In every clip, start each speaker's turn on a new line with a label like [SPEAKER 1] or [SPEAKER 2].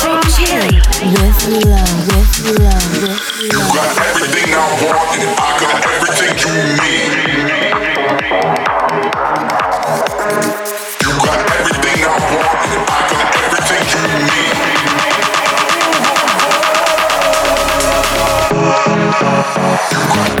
[SPEAKER 1] From Chile with love, with love, with love.
[SPEAKER 2] got everything I want and I got everything you need. You got everything I want and I got everything you need. You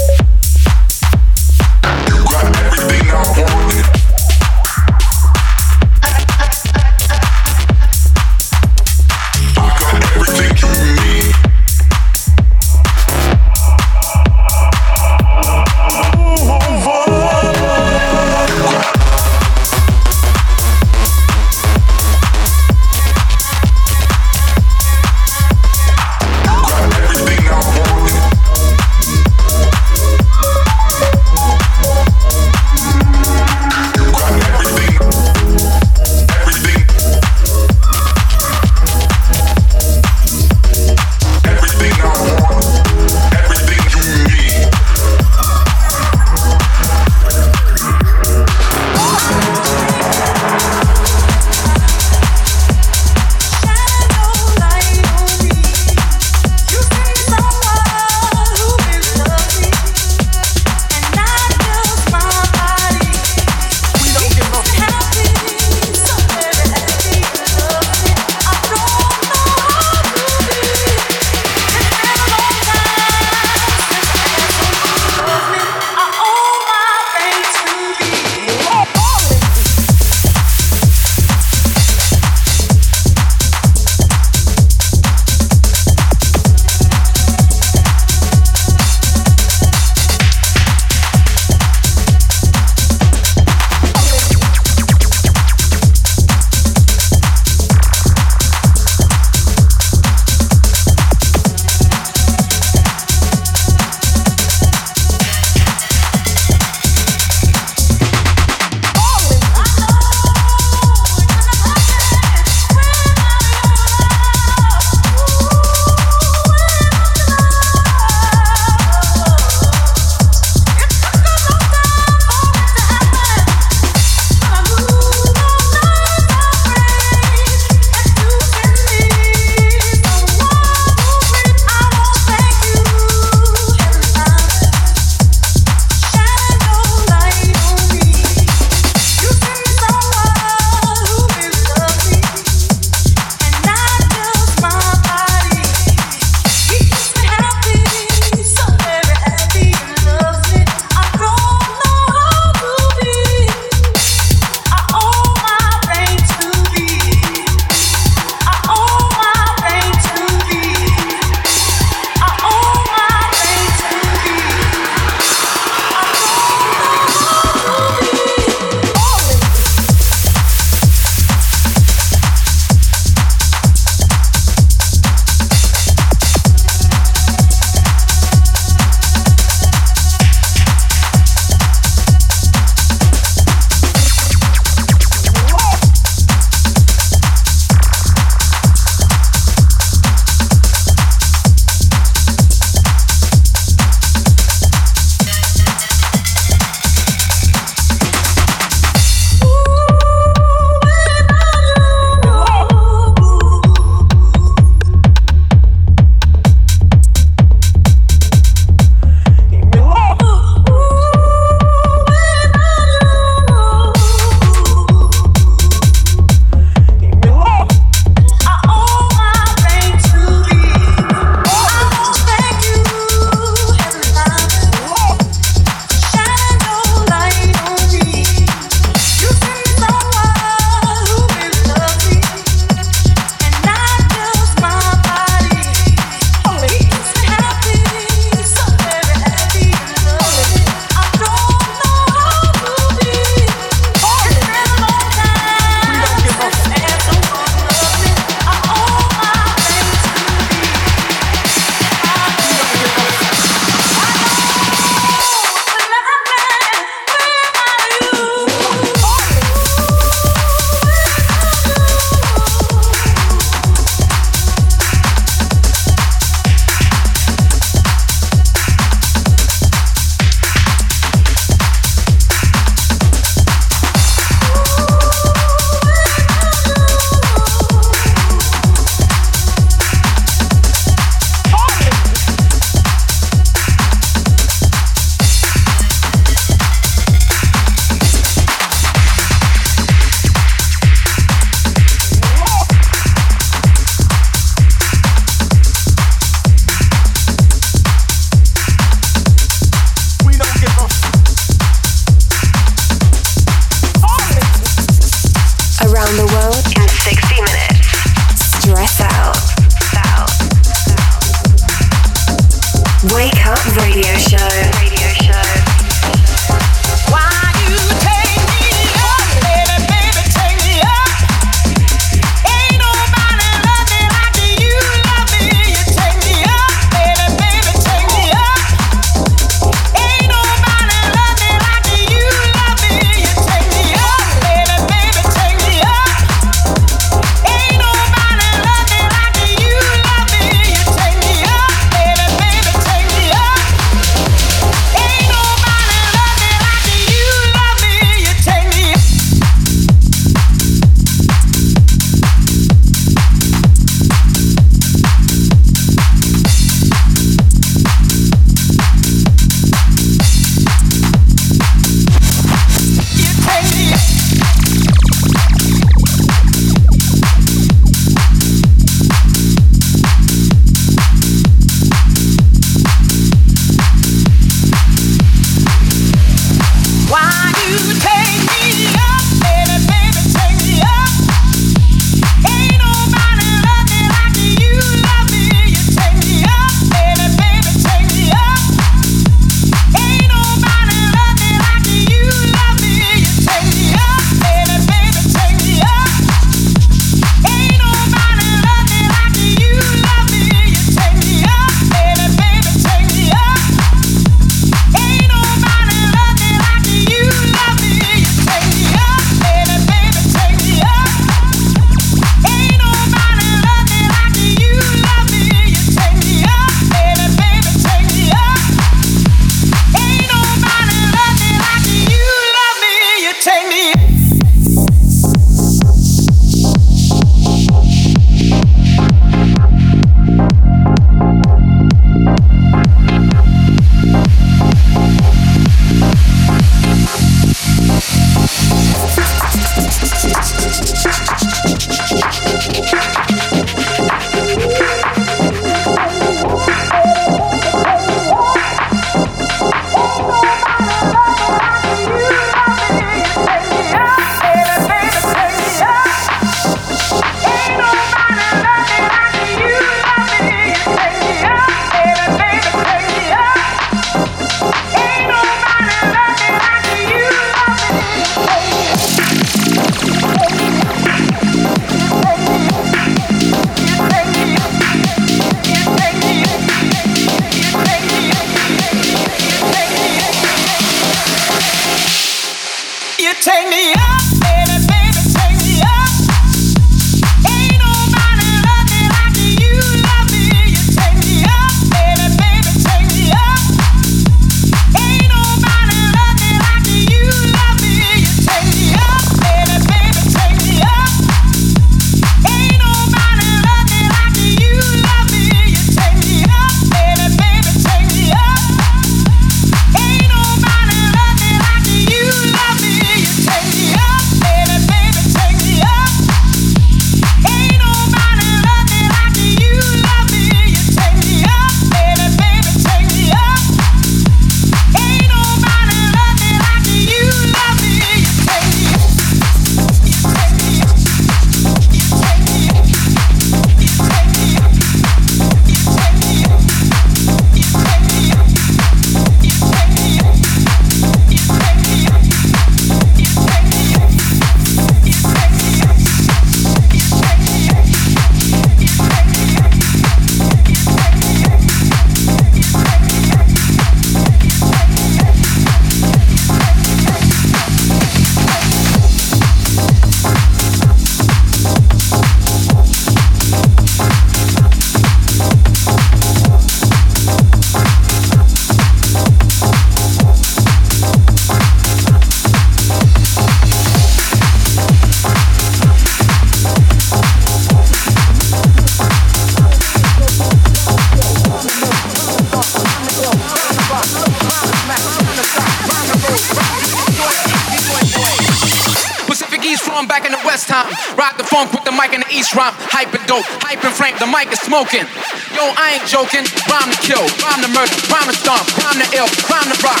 [SPEAKER 3] smoking. Yo, I ain't joking. Rhyme to kill, rhyme to murder, rhyme to stomp, rhyme to ill, rhyme to rock,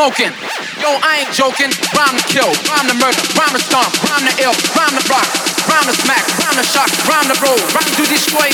[SPEAKER 3] smoking. Yo, I ain't joking. Rhyme to kill, rhyme to murder, rhyme to stomp, rhyme to ill, rhyme to rock, rhyme to smack, rhyme to shock, rhyme to roll, rhyme to destroy.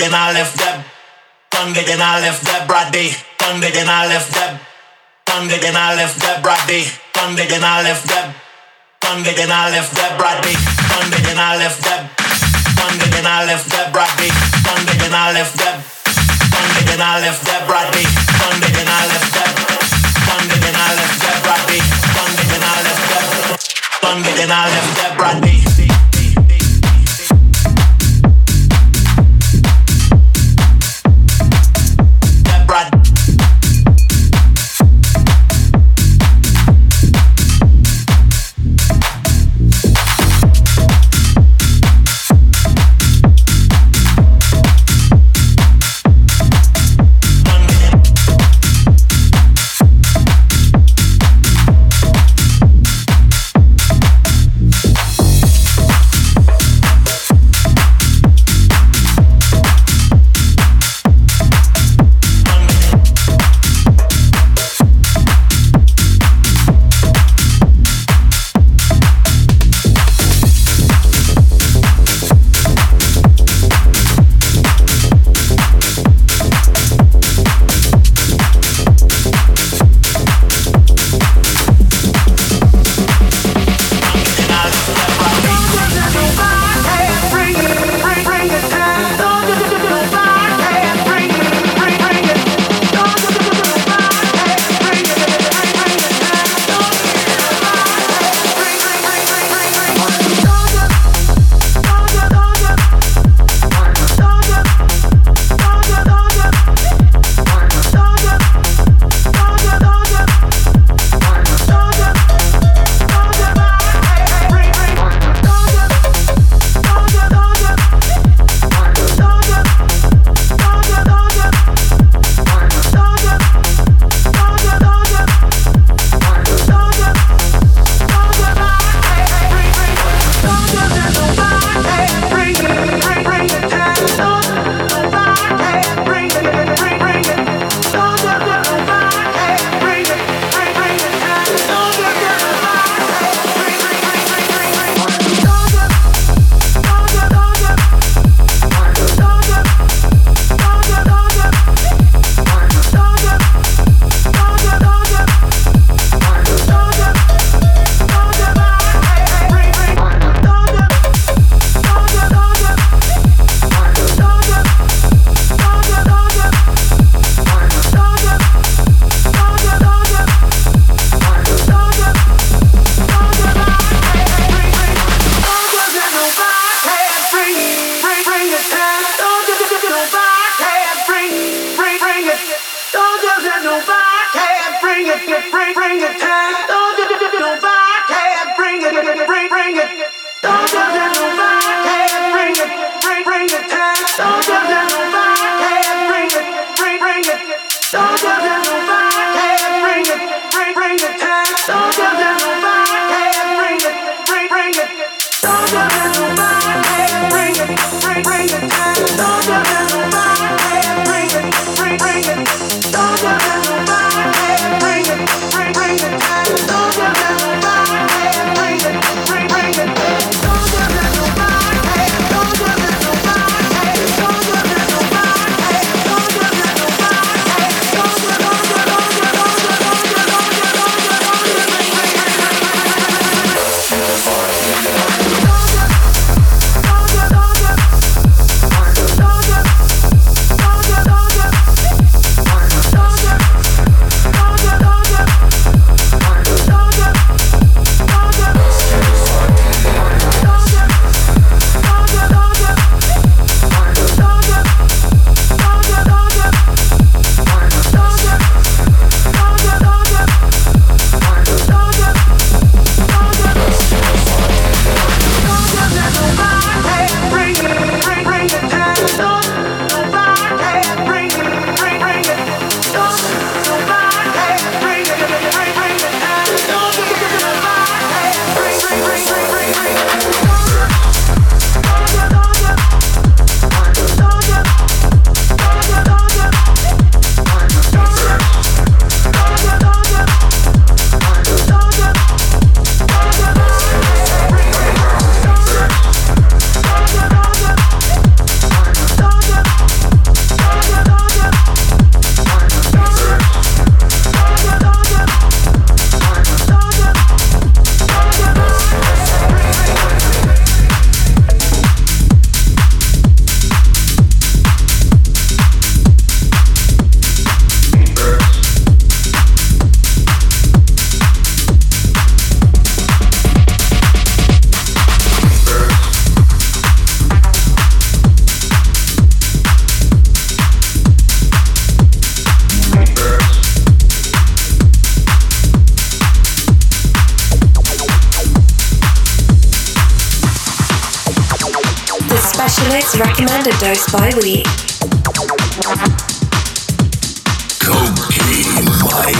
[SPEAKER 4] Then I left that. Thunder, then I left that broad day. Thunder, then I left that. Thunder, then I left that broad day. Thunder, then I left that. Thunder, then I left that broad day. Thunder, then I left that. Thunder, then I left that broad day. Thunder, then I left that. Thunder, then I left that broad. Thunder, then I left that. Thunder, then I left that broad. Thunder, then I left that. Thunder, then I left that broad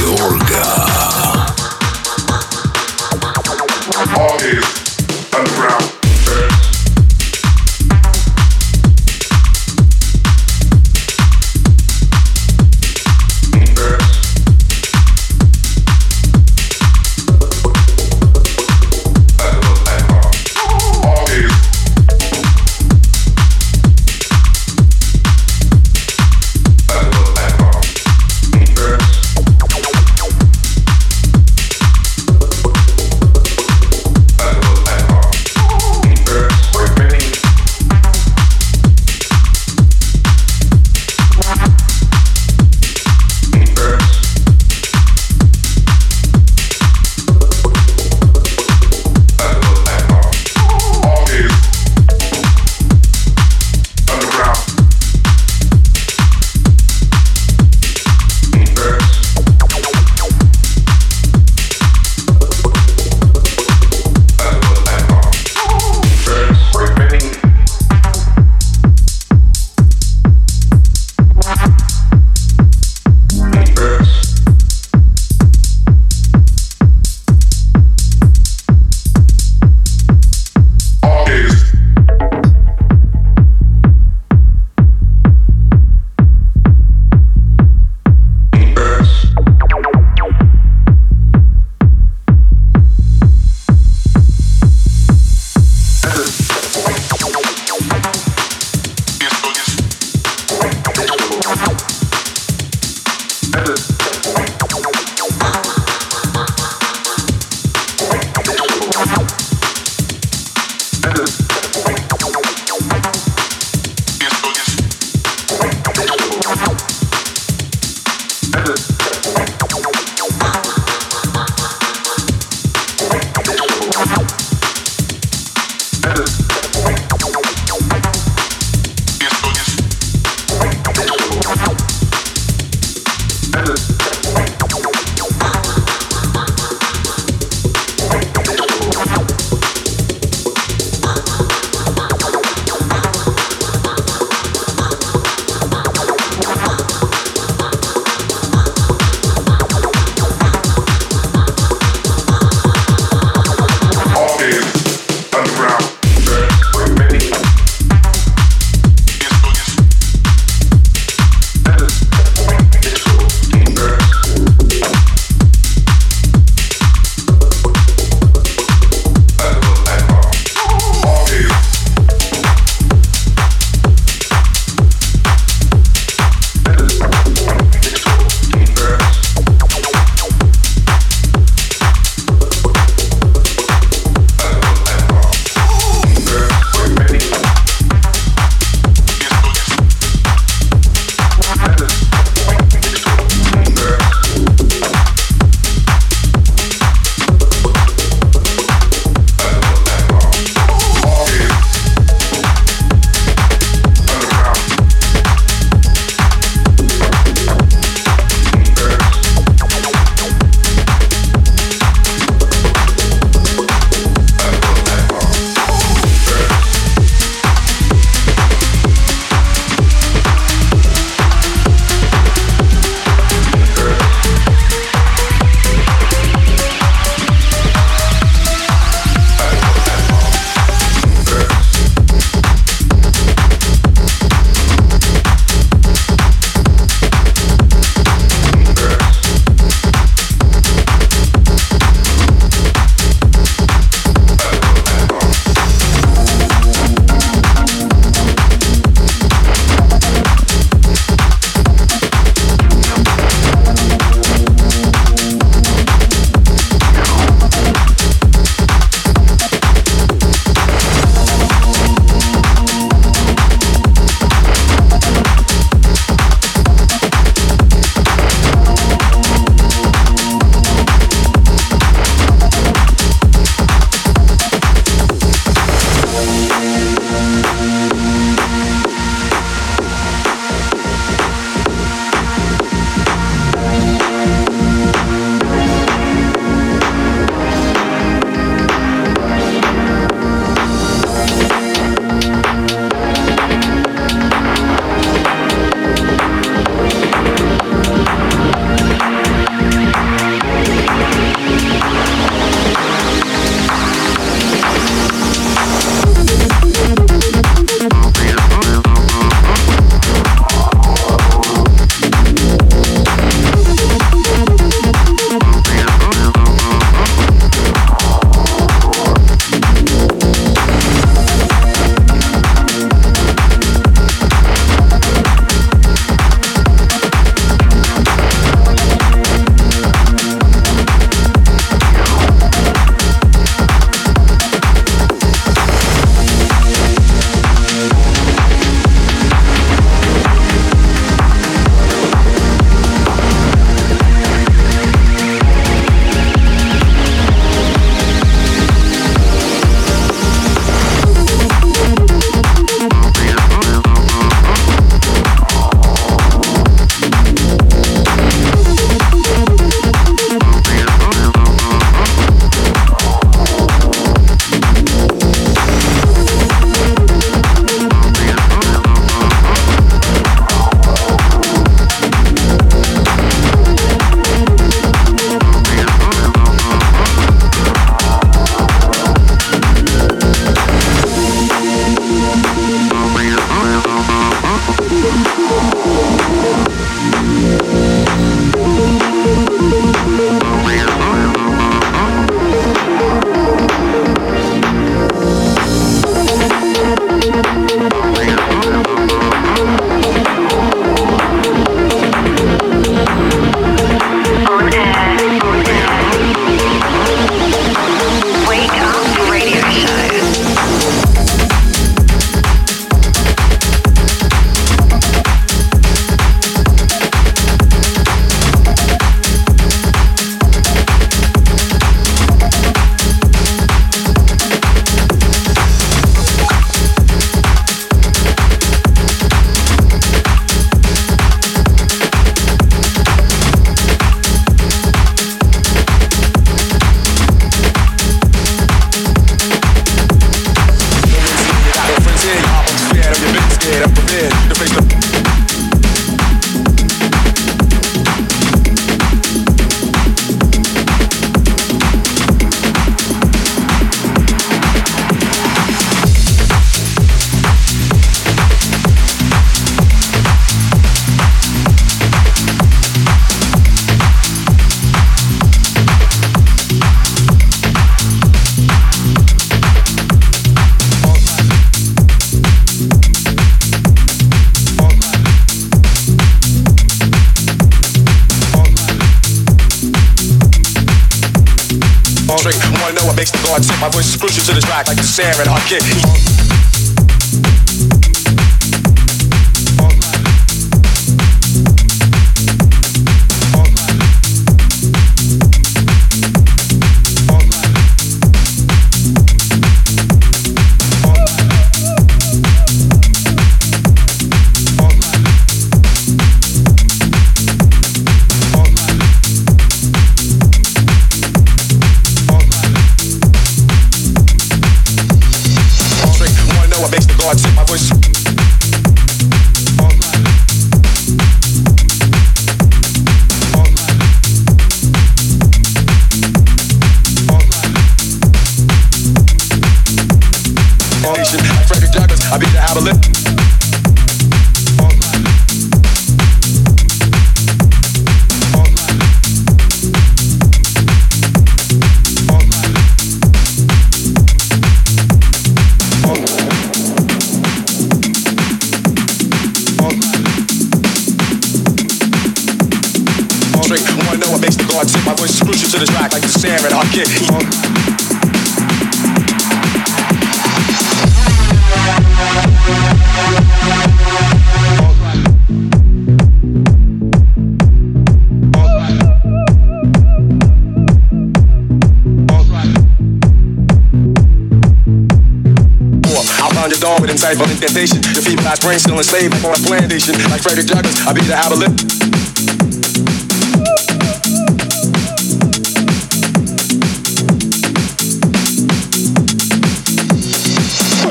[SPEAKER 2] Mayorga.
[SPEAKER 5] I take my voice. Indentation. Defeat my brain still enslaved on a plantation. Like Frederick Douglass, I be the abolition.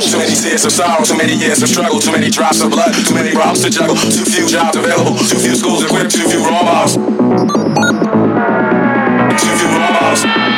[SPEAKER 5] Too many tears of sorrow, too many years of struggle, too many drops of blood, too many problems to juggle, too few jobs available, too few schools equipped, too few models. Too few models.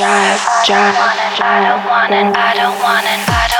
[SPEAKER 6] drive, drive. I don't want it, I don't want it, I don't want it.